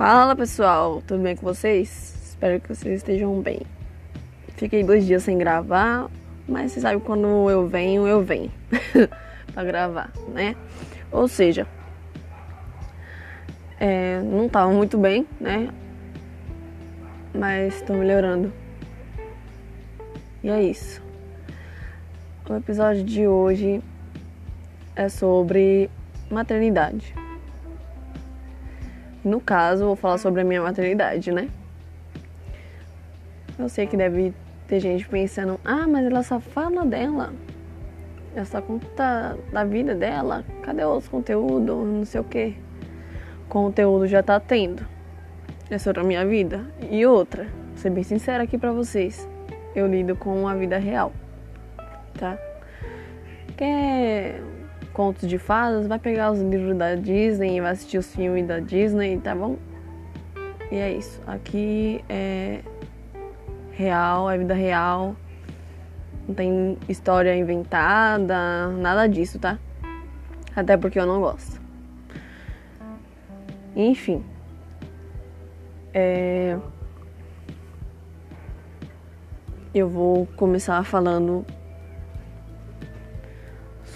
Fala pessoal, tudo bem com vocês? Espero que vocês estejam bem. Fiquei dois dias sem gravar, mas você sabe quando eu venho, eu venho pra gravar, né? Ou seja, é, não tava muito bem, né? Mas tô melhorando. E é isso. O episódio de hoje é sobre maternidade. No caso, vou falar sobre a minha maternidade, né? Eu sei que deve ter gente pensando, ah, mas ela só fala dela. Ela só conta da vida dela. Cadê os conteúdos? Não sei o que. Conteúdo já tá tendo. É sobre a minha vida. E outra, vou ser bem sincera aqui pra vocês. Eu lido com a vida real. Tá? Quer contos de fadas, vai pegar os livros da Disney e vai assistir os filmes da Disney, tá bom? E é isso. Aqui é real, é vida real. Não tem história inventada, nada disso, tá? Até porque eu não gosto. Enfim. É... Eu vou começar falando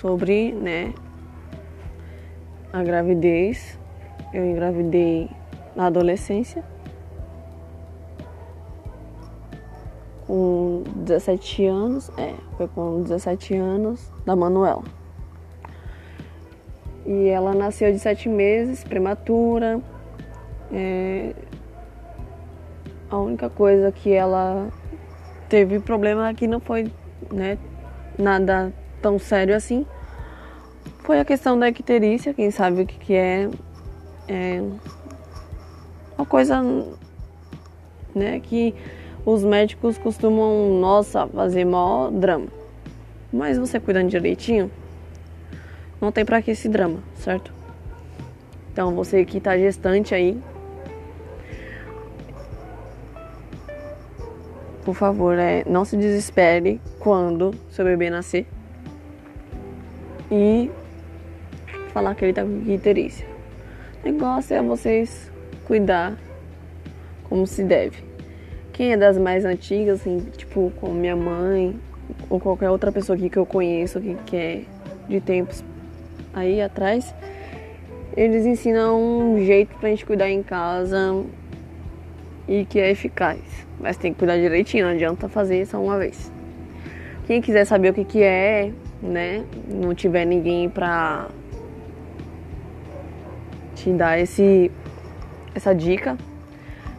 sobre, né, a gravidez. Eu engravidei na adolescência. Com 17 anos, é, foi com 17 anos da Manuela. E ela nasceu de sete meses, prematura. É, a única coisa que ela teve problema aqui não foi né, nada tão sério assim foi a questão da icterícia, quem sabe o que, que é, é uma coisa né, que os médicos costumam, nossa, fazer maior drama. Mas você cuidando direitinho, não tem pra que esse drama, certo? Então você que tá gestante aí, por favor, é, não se desespere quando seu bebê nascer. E falar que ele tá com icterícia. O negócio é vocês cuidar como se deve. Quem é das mais antigas, assim, tipo, como minha mãe, ou qualquer outra pessoa aqui que eu conheço, que, que é de tempos aí atrás, eles ensinam um jeito pra gente cuidar em casa e que é eficaz. Mas tem que cuidar direitinho, não adianta fazer só uma vez. Quem quiser saber o que, que é, né, não tiver ninguém pra te dar esse, essa dica,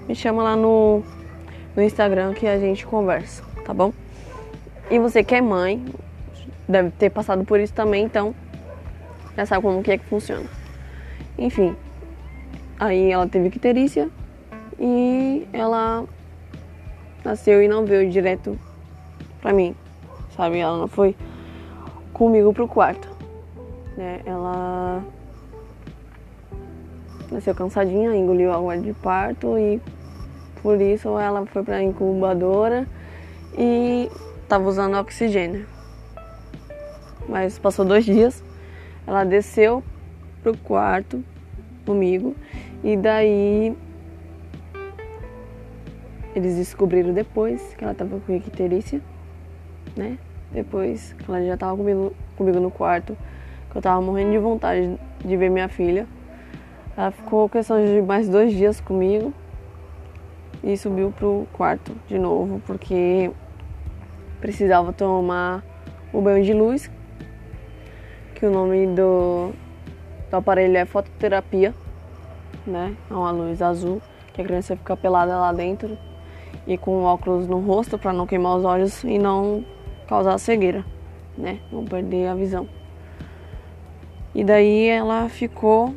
me chama lá no, no Instagram que a gente conversa, tá bom? E você que é mãe, deve ter passado por isso também, então já sabe como que é que funciona. Enfim, aí ela teve icterícia e ela nasceu e não veio direto pra mim, sabe? Ela não foi comigo pro quarto, né? Ela nasceu cansadinha, engoliu água de parto e por isso ela foi para a incubadora e estava usando oxigênio. Mas passou dois dias, ela desceu pro quarto comigo e daí eles descobriram depois que ela estava com icterícia, né? Depois que ela já estava comigo, comigo no quarto, que eu estava morrendo de vontade de ver minha filha. Ela ficou questão de mais dois dias comigo e subiu pro quarto de novo porque precisava tomar o banho de luz, que o nome do, do aparelho é fototerapia, né? É uma luz azul que a criança fica pelada lá dentro e com óculos no rosto para não queimar os olhos e não causar cegueira, né? Não perder a visão. E daí ela ficou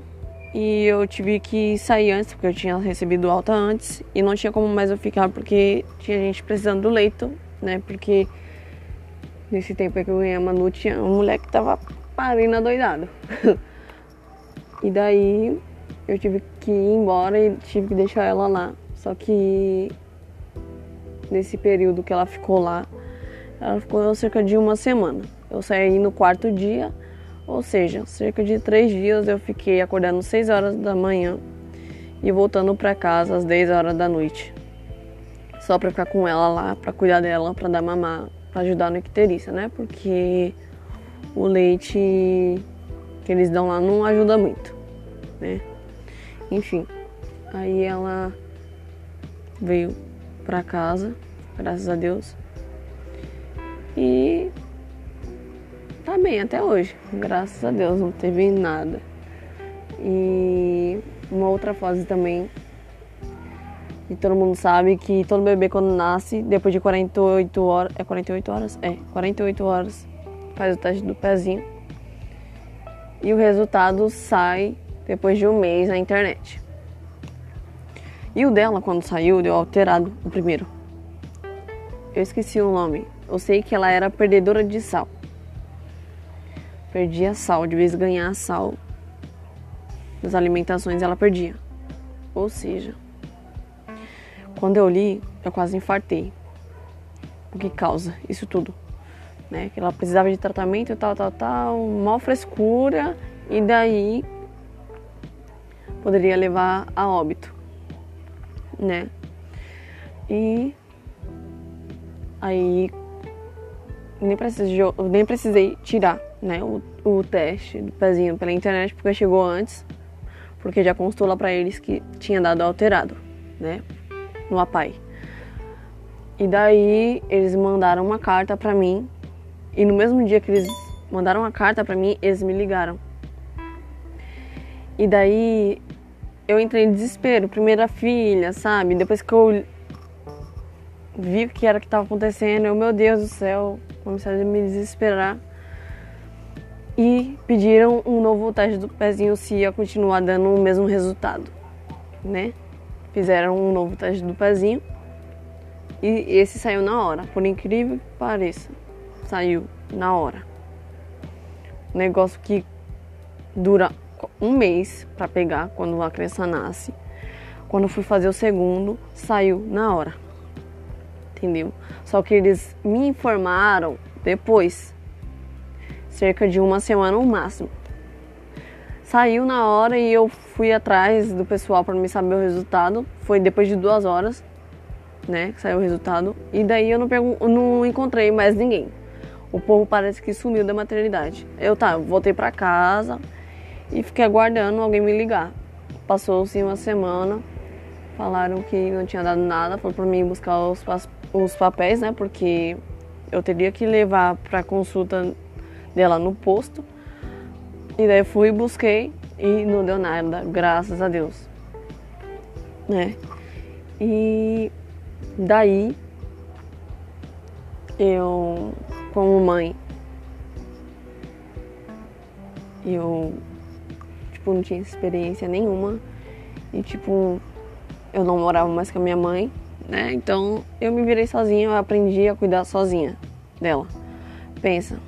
e eu tive que sair antes, porque eu tinha recebido alta antes e não tinha como mais eu ficar porque tinha gente precisando do leito, né? Porque nesse tempo que eu ganhei a Manu tinha um moleque que tava parindo adoidado. e daí eu tive que ir embora e tive que deixar ela lá. Só que nesse período que ela ficou lá, ela ficou cerca de uma semana. Eu saí no quarto dia ou seja, cerca de três dias eu fiquei acordando 6 horas da manhã e voltando para casa às 10 horas da noite. Só para ficar com ela lá, para cuidar dela, para dar mamar, para ajudar no icterícia, né? Porque o leite que eles dão lá não ajuda muito, né? Enfim, aí ela veio para casa, graças a Deus. E tá bem até hoje, graças a Deus, não teve nada. E uma outra fase também, e todo mundo sabe que todo bebê quando nasce, depois de 48 horas, é 48 horas? É, 48 horas, faz o teste do pezinho. E o resultado sai depois de um mês na internet. E o dela, quando saiu, deu alterado, o primeiro. Eu esqueci o nome. Eu sei que ela era perdedora de sal. Perdia sal, de vez ganhar sal das alimentações ela perdia. Ou seja, quando eu li, eu quase infartei. O que causa isso tudo? Né? Que ela precisava de tratamento, tal, tal, tal, mal frescura, e daí poderia levar a óbito, né? E aí nem precisei, nem precisei tirar né, o, o teste do pezinho pela internet porque chegou antes porque já constou lá para eles que tinha dado alterado, né, no APAI. E daí eles mandaram uma carta para mim e no mesmo dia que eles mandaram a carta para mim, eles me ligaram. E daí eu entrei em desespero, primeira filha, sabe? Depois que eu vi o que era que estava acontecendo, eu, meu Deus do céu, comecei a me desesperar e pediram um novo teste do pezinho se ia continuar dando o mesmo resultado, né? Fizeram um novo teste do pezinho e esse saiu na hora, por incrível que pareça, saiu na hora. Um negócio que dura um mês para pegar quando a criança nasce. Quando fui fazer o segundo, saiu na hora. Entendeu? Só que eles me informaram depois cerca de uma semana no máximo. Saiu na hora e eu fui atrás do pessoal para me saber o resultado. Foi depois de duas horas, né, que saiu o resultado. E daí eu não, não encontrei mais ninguém. O povo parece que sumiu da maternidade. Eu tá, voltei para casa e fiquei aguardando alguém me ligar. Passou-se uma semana, falaram que não tinha dado nada, falou para mim buscar os, os papéis, né, porque eu teria que levar para consulta dela no posto. E daí fui, busquei e não deu nada, graças a Deus. Né? E daí eu, como mãe, eu tipo não tinha experiência nenhuma e tipo eu não morava mais com a minha mãe, né? Então eu me virei sozinha, eu aprendi a cuidar sozinha dela. Pensa,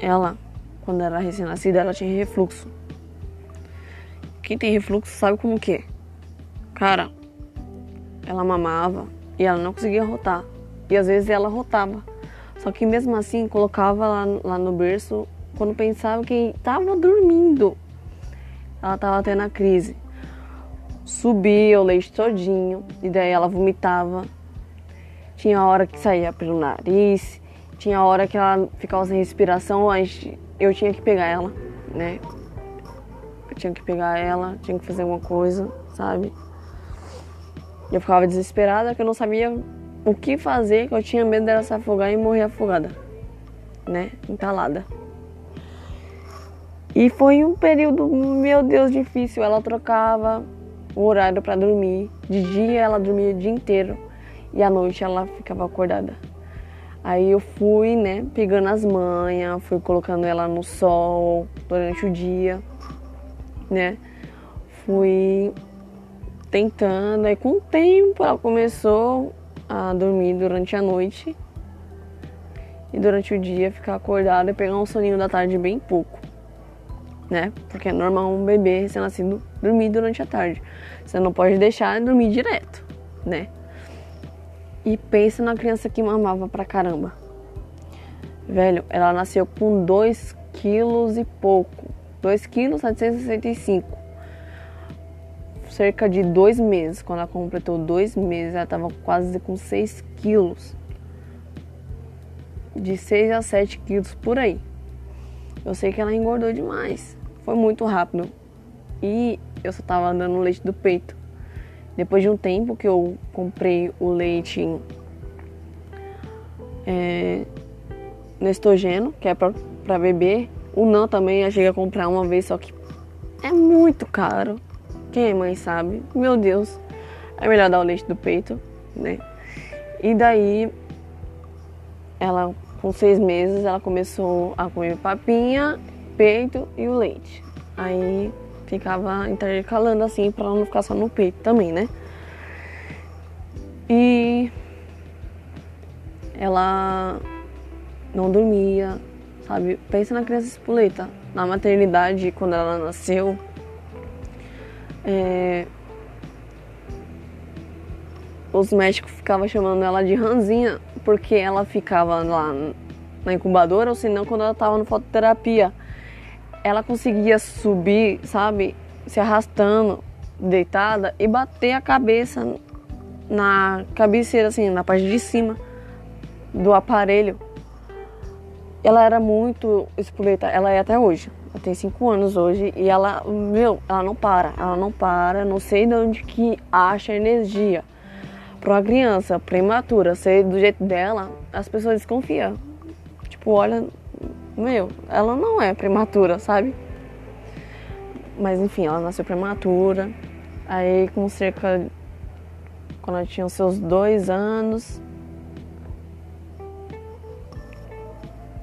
ela, quando era recém-nascida, ela tinha refluxo. Quem tem refluxo sabe como que é. Cara, ela mamava e ela não conseguia rotar. E às vezes ela rotava. Só que mesmo assim colocava lá, lá no berço quando pensava que estava dormindo. Ela estava tendo a crise. Subia o leite todinho e daí ela vomitava. Tinha hora que saía pelo nariz, tinha hora que ela ficava sem respiração, eu tinha que pegar ela, né? Eu tinha que pegar ela, tinha que fazer alguma coisa, sabe? Eu ficava desesperada que eu não sabia o que fazer, que eu tinha medo dela se afogar e morrer afogada, né? Entalada. E foi um período, meu Deus, difícil. Ela trocava o horário para dormir. De dia ela dormia o dia inteiro e à noite ela ficava acordada. Aí eu fui, né, pegando as manhas, fui colocando ela no sol durante o dia, né? Fui tentando, aí com o tempo ela começou a dormir durante a noite e durante o dia ficar acordada e pegar um soninho da tarde bem pouco, né? Porque é normal um bebê recém-nascido dormir durante a tarde. Você não pode deixar dormir direto, né? E pensa na criança que mamava pra caramba. Velho, ela nasceu com 2 quilos e pouco. 2 quilos 765. cerca de dois meses. Quando ela completou dois meses, ela estava quase com 6 quilos. De 6 a 7 quilos por aí. Eu sei que ela engordou demais. Foi muito rápido. E eu só estava dando leite do peito. Depois de um tempo que eu comprei o leite é, Nestogeno, que é para beber. O não também eu cheguei a comprar uma vez, só que é muito caro. Quem é mãe sabe. Meu Deus. É melhor dar o leite do peito, né? E daí, ela, com seis meses, ela começou a comer papinha, peito e o leite. Aí ficava intercalando assim para não ficar só no peito também, né? E ela não dormia, sabe? Pensa na criança espoleta. Na maternidade, quando ela nasceu, é... os médicos ficavam chamando ela de ranzinha, porque ela ficava lá na incubadora, ou senão quando ela estava no fototerapia, ela conseguia subir, sabe? Se arrastando, deitada e bater a cabeça na cabeceira, assim, na parte de cima do aparelho ela era muito espoleta, ela é até hoje. Ela tem 5 anos hoje e ela, meu, ela não para, ela não para, não sei de onde que acha energia. Para uma criança prematura ser do jeito dela, as pessoas desconfiam. Tipo, olha, meu, ela não é prematura, sabe? Mas enfim, ela nasceu prematura. Aí com cerca. Quando ela tinha os seus dois anos,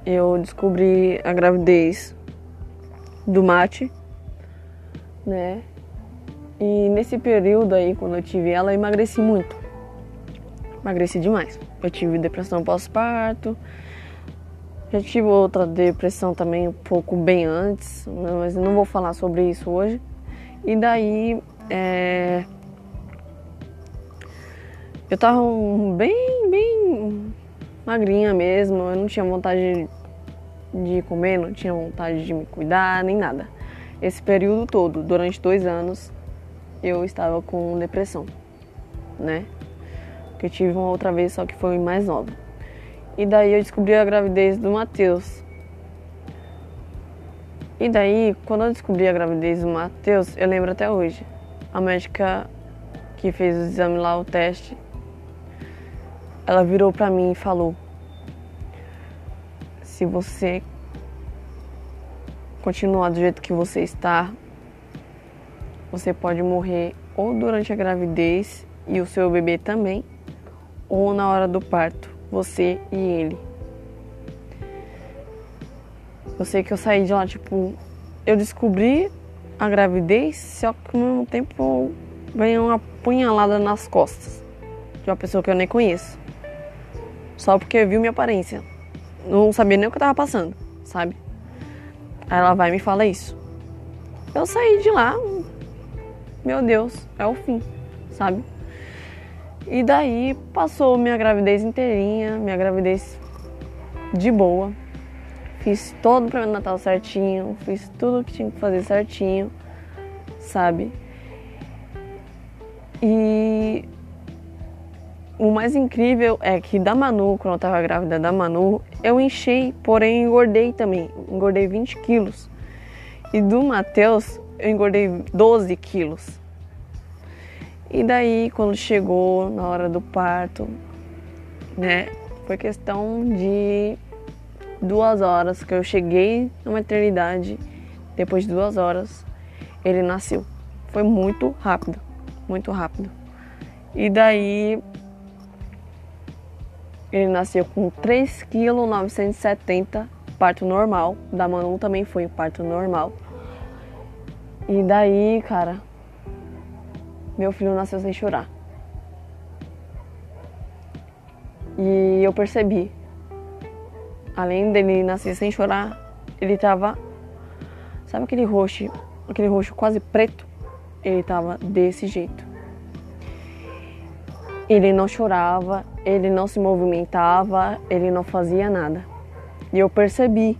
eu descobri a gravidez do mate, né? E nesse período aí, quando eu tive ela, eu emagreci muito. Emagreci demais. Eu tive depressão pós-parto. Já tive outra depressão também um pouco bem antes, né? mas não vou falar sobre isso hoje. E daí, é... eu tava bem, bem magrinha mesmo. Eu não tinha vontade de comer, não tinha vontade de me cuidar, nem nada. Esse período todo, durante dois anos, eu estava com depressão, né? Que eu tive uma outra vez, só que foi mais nova. E daí eu descobri a gravidez do Matheus. E daí, quando eu descobri a gravidez do Matheus, eu lembro até hoje. A médica que fez o exame lá, o teste, ela virou para mim e falou: se você continuar do jeito que você está, você pode morrer ou durante a gravidez e o seu bebê também, ou na hora do parto, você e ele. Eu sei que eu saí de lá, tipo, eu descobri a gravidez, só que ao mesmo tempo veio uma punhalada nas costas de uma pessoa que eu nem conheço. Só porque viu minha aparência não sabia nem o que eu tava passando, sabe? Aí ela vai e me fala isso. Eu saí de lá, meu Deus, é o fim, sabe? E daí passou minha gravidez inteirinha, minha gravidez de boa. Fiz todo o prêmio Natal certinho, fiz tudo o que tinha que fazer certinho, sabe? E o mais incrível é que da Manu, quando eu tava grávida da Manu, eu enchei, porém engordei também. Engordei 20 quilos. E do Matheus, eu engordei 12 quilos. E daí, quando chegou na hora do parto, né, foi questão de duas horas que eu cheguei na maternidade. Depois de duas horas, ele nasceu. Foi muito rápido, muito rápido. E daí ele nasceu com 3,970 kg, parto normal. Da Manu também foi parto normal. E daí, cara, meu filho nasceu sem chorar. E eu percebi, além dele nascer sem chorar, ele tava, sabe aquele roxo, aquele roxo quase preto? Ele tava desse jeito. Ele não chorava, ele não se movimentava, ele não fazia nada. E eu percebi.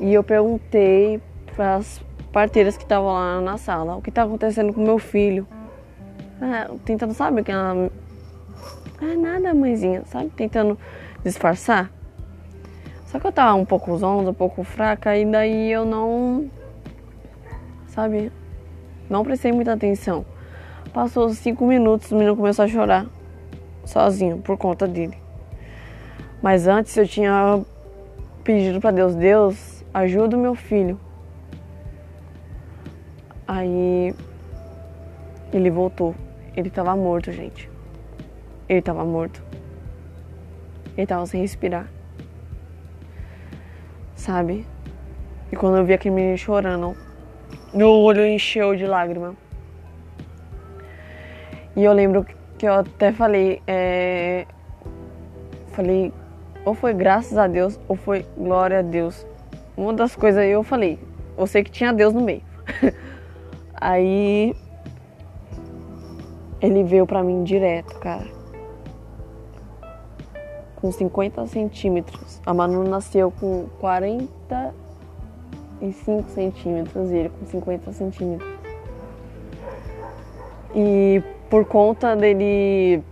E eu perguntei para as parteiras que estavam lá na sala: o que está acontecendo com meu filho? É, tentando, sabe, aquela. Ah, nada, mãezinha, sabe? Tentando disfarçar. Só que eu tava um pouco zonza, um pouco fraca, e daí eu não. Sabe? Não prestei muita atenção. Passou cinco minutos, o menino começou a chorar. Sozinho, por conta dele. Mas antes eu tinha pedido para Deus: Deus, ajuda o meu filho. Aí ele voltou. Ele tava morto, gente. Ele tava morto. Ele tava sem respirar. Sabe? E quando eu vi aquele menino chorando, meu olho encheu de lágrima. E eu lembro que eu até falei, é... falei, ou foi graças a Deus ou foi glória a Deus. Uma das coisas aí eu falei, eu sei que tinha Deus no meio. aí ele veio pra mim direto, cara. Com 50 centímetros. A Manu nasceu com 45 centímetros e ele com 50 centímetros. E por conta dele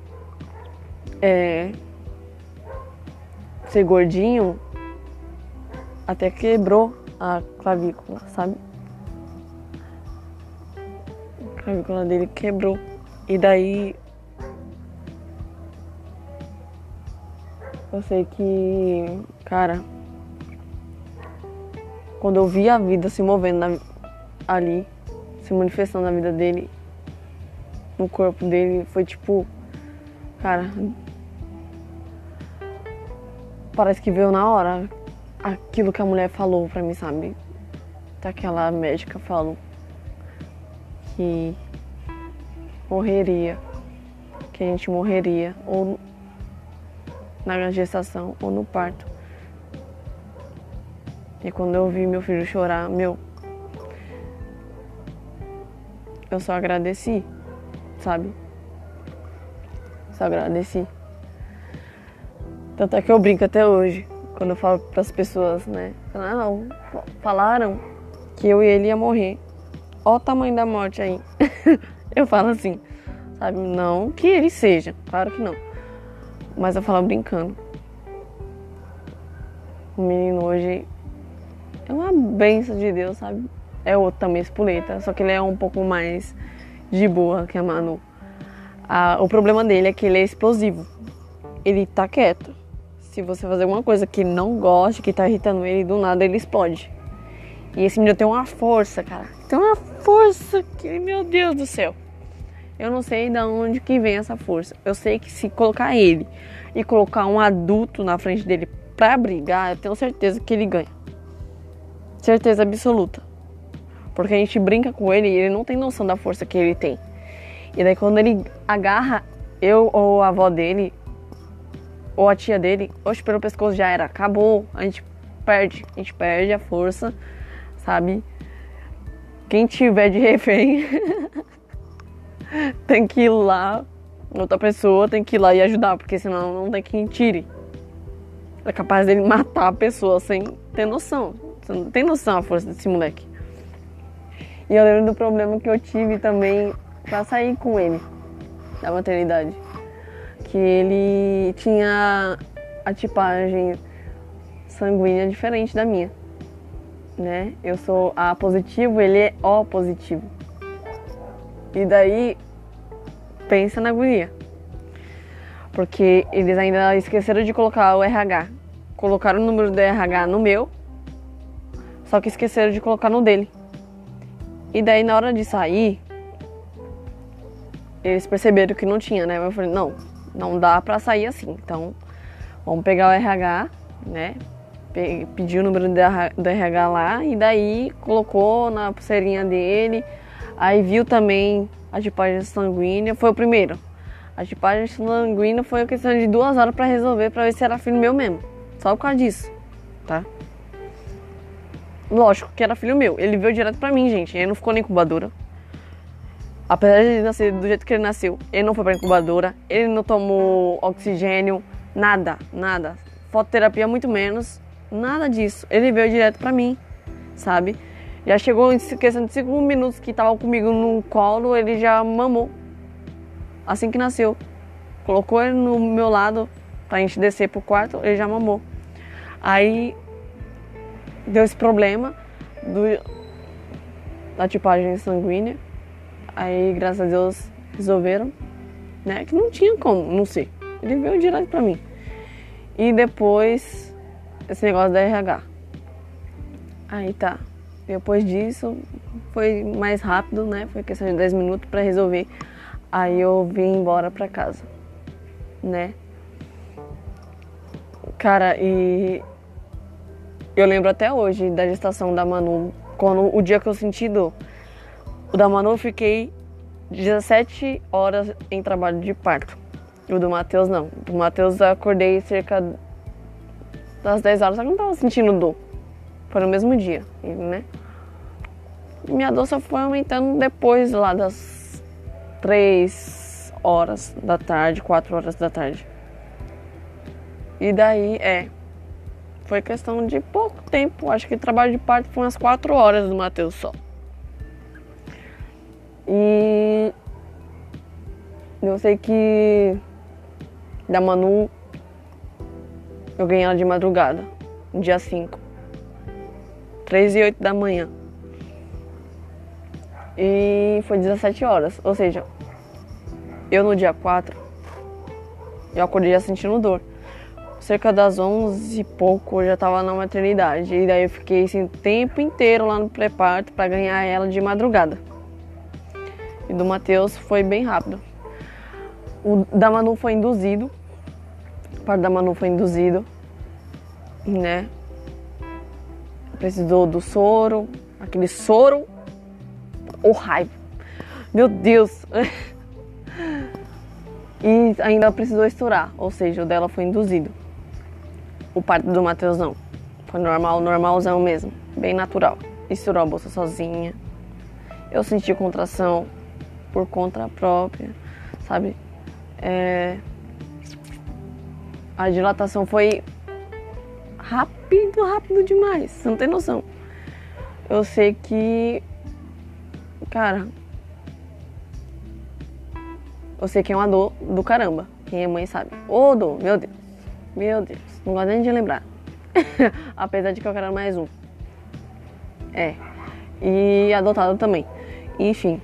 é, ser gordinho, até quebrou a clavícula, sabe? A clavícula dele quebrou. E daí eu sei que, cara, quando eu vi a vida se movendo na, ali, se manifestando na vida dele, no corpo dele, foi tipo, cara, parece que veio na hora aquilo que a mulher falou pra mim, sabe? Aquela médica falou que morreria, que a gente morreria ou na gestação ou no parto. E quando eu vi meu filho chorar, meu, eu só agradeci, sabe? Só agradeci. Tanto é que eu brinco até hoje, quando eu falo para as pessoas, né? Não, falaram que eu e ele ia morrer. Olha o tamanho da morte aí. Eu falo assim, sabe? Não que ele seja, claro que não. Mas eu falo brincando. O menino hoje é uma benção de Deus, sabe? É outro também, espoleta, só que ele é um pouco mais de boa que a Manu. Ah, o problema dele é que ele é explosivo. Ele tá quieto. Se você fazer alguma coisa que ele não gosta, que tá irritando ele, do nada ele explode. E esse menino tem uma força, cara. Tem força que, meu Deus do céu. Eu não sei de onde que vem essa força. Eu sei que se colocar ele e colocar um adulto na frente dele para brigar, eu tenho certeza que ele ganha. Certeza absoluta. Porque a gente brinca com ele e ele não tem noção da força que ele tem. E daí quando ele agarra eu ou a avó dele, ou a tia dele, hoje pelo pescoço já era, acabou. A gente perde, a gente perde a força, sabe? Quem tiver de refém tem que ir lá, outra pessoa tem que ir lá e ajudar, porque senão não tem quem tire. É capaz dele matar a pessoa sem ter noção. Você não tem noção a força desse moleque. E eu lembro do problema que eu tive também pra sair com ele da maternidade. Que ele tinha a tipagem sanguínea diferente da minha. Né? Eu sou A positivo, ele é O positivo. E daí, pensa na guria. Porque eles ainda esqueceram de colocar o RH. Colocaram o número do RH no meu, só que esqueceram de colocar no dele. E daí, na hora de sair, eles perceberam que não tinha, né? Eu falei, não, não dá pra sair assim. Então, vamos pegar o RH, né? Pediu o número do RH lá e daí colocou na pulseirinha dele Aí viu também a tipagem sanguínea, foi o primeiro. A tipagem sanguínea foi questão de duas horas para resolver, para ver se era filho meu mesmo. Só por causa disso, tá? Lógico que era filho meu. Ele veio direto pra mim, gente. Ele não ficou na incubadora. Apesar de ele nascer do jeito que ele nasceu, ele não foi pra incubadora. Ele não tomou oxigênio, nada, nada. Fototerapia, muito menos. Nada disso. Ele veio direto pra mim, sabe? Já chegou em questão de cinco minutos que tava comigo no colo, ele já mamou. assim que nasceu. Colocou ele no meu lado pra gente descer pro quarto, ele já mamou. Aí deu esse problema do, da tipagem sanguínea. Aí, graças a Deus, resolveram, né? Que não tinha como, não sei. Ele veio direto pra mim. E depois, esse negócio da RH. Aí tá. Depois disso, foi mais rápido, né? Foi questão de 10 minutos para resolver. Aí eu vim embora pra casa, né? Cara, e eu lembro até hoje da gestação da Manu, quando o dia que eu senti dor. O da Manu eu fiquei 17 horas em trabalho de parto. O do Matheus não. O do Matheus eu acordei cerca das 10 horas, só que não tava sentindo dor. Foi no mesmo dia, né? Minha dor só foi aumentando depois lá das 3 horas da tarde, 4 horas da tarde. E daí, é. Foi questão de pouco tempo. Acho que o trabalho de parto foi umas 4 horas do Matheus só. E eu sei que da Manu eu ganhei ela de madrugada, no dia 5. 3 e 8 da manhã. E foi 17 horas. Ou seja, eu no dia 4, eu acordei já sentindo dor. Cerca das 11 e pouco eu já tava na maternidade. E daí eu fiquei assim, o tempo inteiro lá no pré-parto pra ganhar ela de madrugada. E do Matheus foi bem rápido. O da Manu foi induzido. O parto da Manu foi induzido. Né? Precisou do soro. Aquele soro o raiva. Meu Deus! e ainda precisou estourar, ou seja, o dela foi induzido. O parto do Matheus não. Foi normal, normalzão mesmo, bem natural. Estourou a bolsa sozinha. Eu senti contração por conta própria, sabe? É... A dilatação foi rápido, rápido demais. Você não tem noção. Eu sei que Cara, eu sei que é uma dor do caramba. Quem é mãe sabe. Ô dor, meu Deus. Meu Deus. Não gosto nem de lembrar. Apesar de que eu quero mais um. É. E adotado também. Enfim.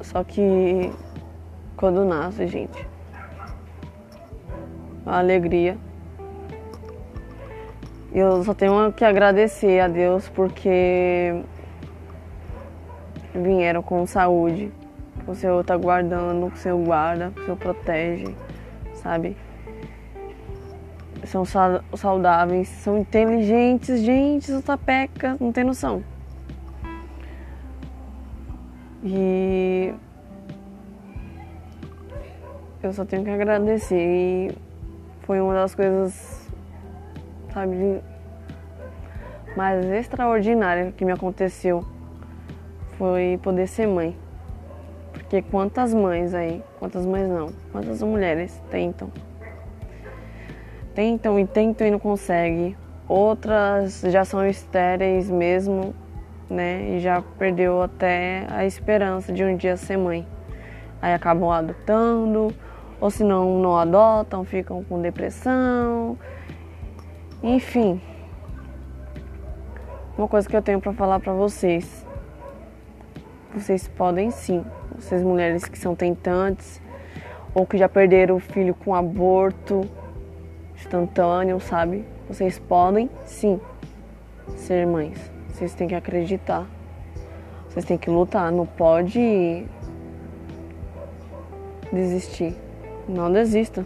Só que quando nasce, gente. A alegria eu só tenho que agradecer a Deus porque vieram com saúde. O Senhor tá guardando, o Senhor guarda, o Senhor protege, sabe? São saudáveis, são inteligentes, gente, o tapeca, não tem noção. E eu só tenho que agradecer. E foi uma das coisas sabe, mais extraordinária que me aconteceu foi poder ser mãe. Porque quantas mães aí, quantas mães não, quantas mulheres tentam. Tentam e tentam e não conseguem. Outras já são estéreis mesmo, né? E já perdeu até a esperança de um dia ser mãe. Aí acabam adotando, ou se não, não adotam, ficam com depressão, enfim, uma coisa que eu tenho para falar para vocês. Vocês podem sim, vocês mulheres que são tentantes ou que já perderam o filho com aborto instantâneo, sabe? Vocês podem sim ser mães. Vocês têm que acreditar. Vocês têm que lutar, não pode desistir. Não desista.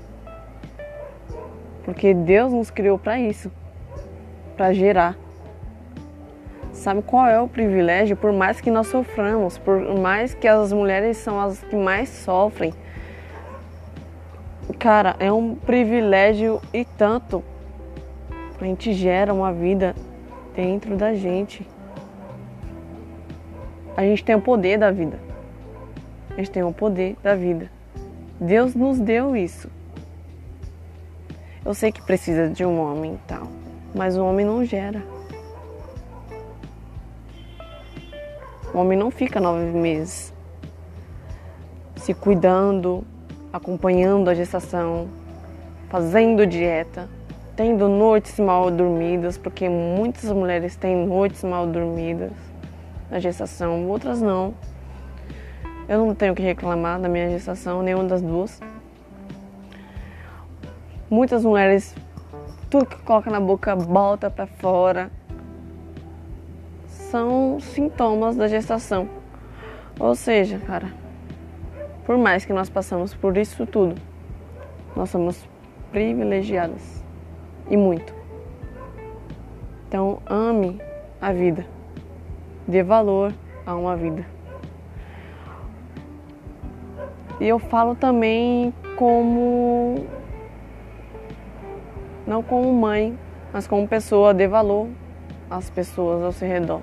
Porque Deus nos criou para isso, para gerar. Sabe qual é o privilégio? Por mais que nós soframos, por mais que as mulheres são as que mais sofrem, cara, é um privilégio e tanto. A gente gera uma vida dentro da gente. A gente tem o poder da vida. A gente tem o poder da vida. Deus nos deu isso. Eu sei que precisa de um homem e tal, mas o homem não gera. O homem não fica nove meses. se cuidando, acompanhando a gestação, fazendo dieta, tendo noites mal dormidas, porque muitas mulheres têm noites mal dormidas na gestação, outras não. Eu não tenho que reclamar da minha gestação, nenhuma das duas. Muitas mulheres, tudo que coloca na boca volta para fora. São sintomas da gestação. Ou seja, cara, por mais que nós passamos por isso tudo, nós somos privilegiadas e muito. Então, ame a vida. Dê valor a uma vida. E eu falo também como não como mãe, mas como pessoa, dê valor às pessoas ao seu redor.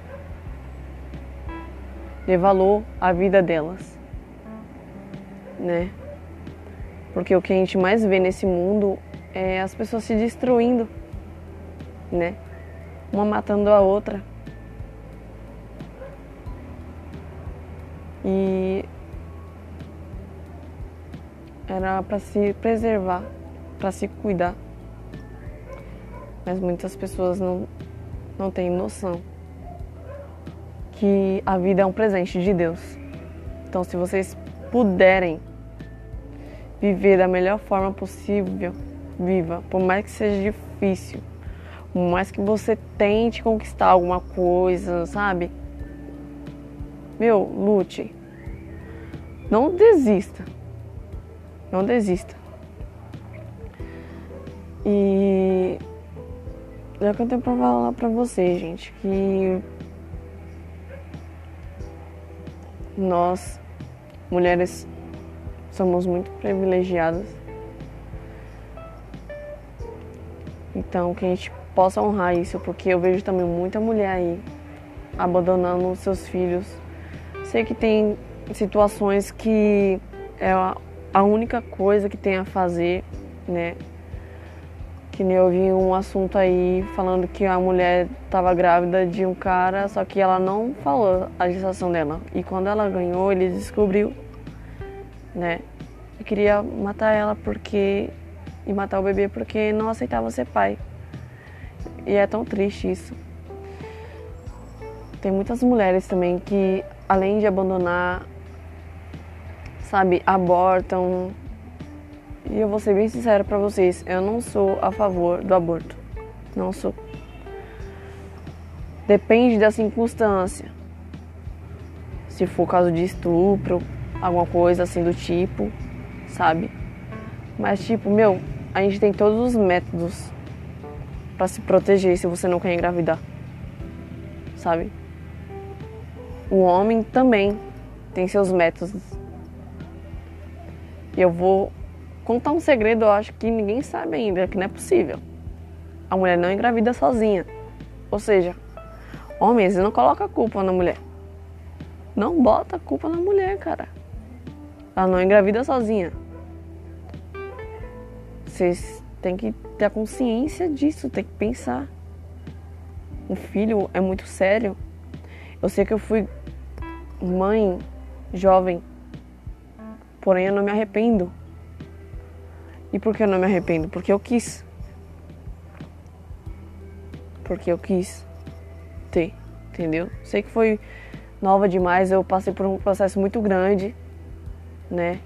Dê valor à vida delas. Né? Porque o que a gente mais vê nesse mundo é as pessoas se destruindo, né? Uma matando a outra. E era para se preservar, para se cuidar mas muitas pessoas não, não têm noção que a vida é um presente de Deus. Então, se vocês puderem viver da melhor forma possível, viva, por mais que seja difícil, por mais que você tente conquistar alguma coisa, sabe? Meu, lute. Não desista. Não desista. E é que eu tenho pra falar pra vocês, gente, que nós, mulheres, somos muito privilegiadas. Então, que a gente possa honrar isso, porque eu vejo também muita mulher aí abandonando seus filhos. Sei que tem situações que é a única coisa que tem a fazer, né? Que nem eu vi um assunto aí falando que a mulher estava grávida de um cara, só que ela não falou a gestação dela. E quando ela ganhou, ele descobriu, né? E queria matar ela porque. e matar o bebê porque não aceitava ser pai. E é tão triste isso. Tem muitas mulheres também que, além de abandonar, sabe, abortam, e eu vou ser bem sincera para vocês, eu não sou a favor do aborto. Não sou. Depende da circunstância. Se for caso de estupro, alguma coisa assim do tipo, sabe? Mas tipo, meu, a gente tem todos os métodos para se proteger se você não quer engravidar. Sabe? O homem também tem seus métodos. E eu vou contar um segredo, eu acho que ninguém sabe ainda, que não é possível. A mulher não engravida sozinha. Ou seja, homens, não coloca a culpa na mulher. Não bota a culpa na mulher, cara. Ela não engravida sozinha. Vocês têm que ter a consciência disso, tem que pensar. Um filho é muito sério. Eu sei que eu fui mãe jovem, porém eu não me arrependo e por que eu não me arrependo? Porque eu quis. Porque eu quis ter, entendeu? Sei que foi nova demais, eu passei por um processo muito grande, né?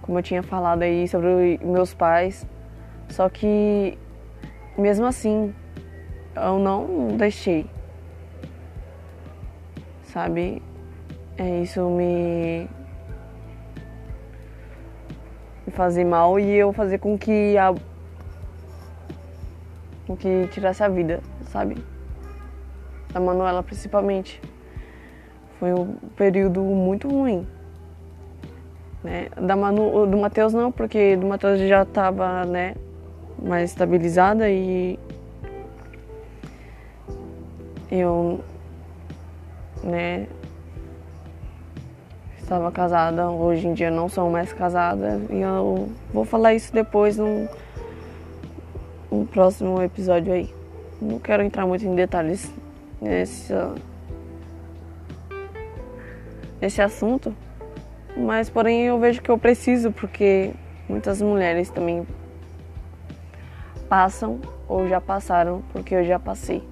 Como eu tinha falado aí sobre meus pais. Só que mesmo assim, eu não deixei. Sabe? É, isso me me fazer mal e eu fazer com que a com que tirasse a vida, sabe? Da Manuela principalmente. Foi um período muito ruim. Né? Da Manu, do Matheus não, porque do Matheus já estava, né, mais estabilizada e eu né, estava casada, hoje em dia não sou mais casada e eu vou falar isso depois num, num próximo episódio aí. Não quero entrar muito em detalhes nesse, nesse assunto, Mas porém eu vejo que eu preciso porque muitas mulheres também passam ou já passaram porque eu já passei.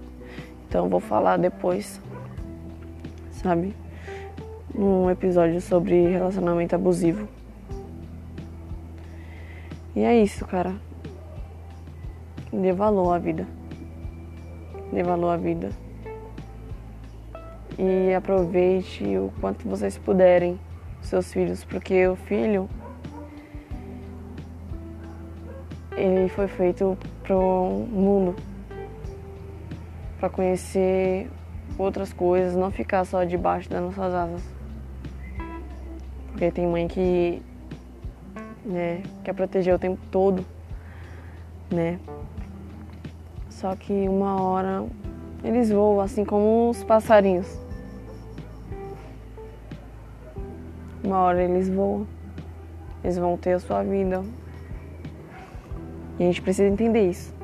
Então eu vou falar depois, sabe? Num episódio sobre relacionamento abusivo. E é isso, cara. Dê valor à vida. Dê valor à vida. E aproveite o quanto vocês puderem seus filhos, porque o filho ele foi feito para o mundo, para conhecer outras coisas, não ficar só debaixo das nossas asas. Porque tem mãe que né, quer proteger o tempo todo, né? Só que uma hora eles voam assim como os passarinhos. Uma hora eles voam, eles vão ter a sua vida. E a gente precisa entender isso.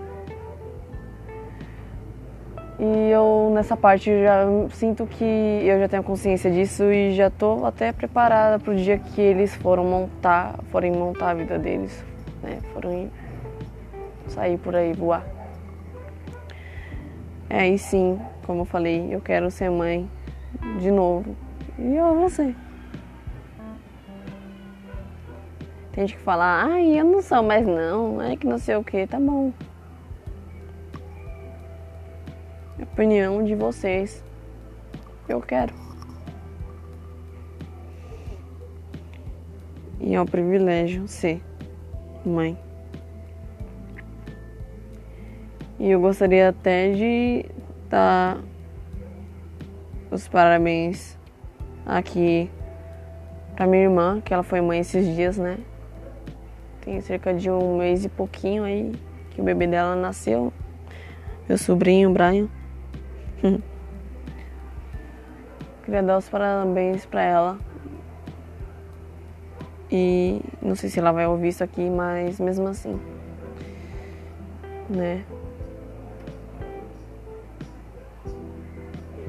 E eu nessa parte já sinto que eu já tenho consciência disso e já tô até preparada para o dia que eles foram montar, forem montar a vida deles, né? Foram sair por aí voar. É, e sim, como eu falei, eu quero ser mãe de novo. E eu vou ser. Tem gente que fala, ai, eu não sou mais não, ai que não sei o que, tá bom. Opinião de vocês. Eu quero. E é um privilégio ser mãe. E eu gostaria até de dar os parabéns aqui pra minha irmã, que ela foi mãe esses dias, né? Tem cerca de um mês e pouquinho aí que o bebê dela nasceu. Meu sobrinho, Brian. Queria dar os parabéns pra ela. E não sei se ela vai ouvir isso aqui, mas mesmo assim. Né?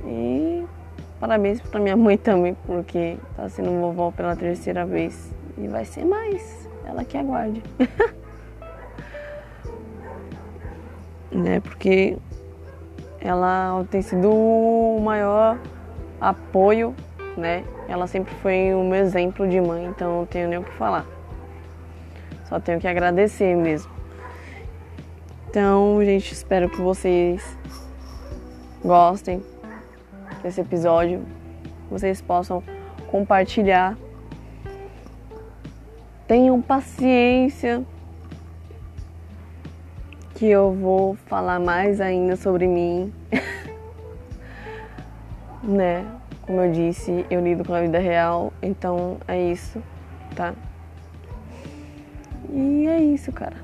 E parabéns pra minha mãe também, porque tá sendo vovó pela terceira vez. E vai ser mais ela que aguarde. né? Porque ela tem sido o maior apoio, né? Ela sempre foi o meu exemplo de mãe, então não tenho nem o que falar. Só tenho que agradecer mesmo. Então, gente, espero que vocês gostem desse episódio, vocês possam compartilhar Tenham paciência que eu vou falar mais ainda sobre mim. né? Como eu disse, eu lido com a vida real, então é isso, tá? E é isso, cara.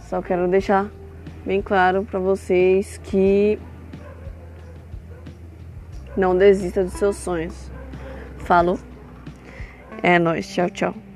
Só quero deixar bem claro para vocês que não desista dos seus sonhos. Falou. É nóis. Tchau, tchau.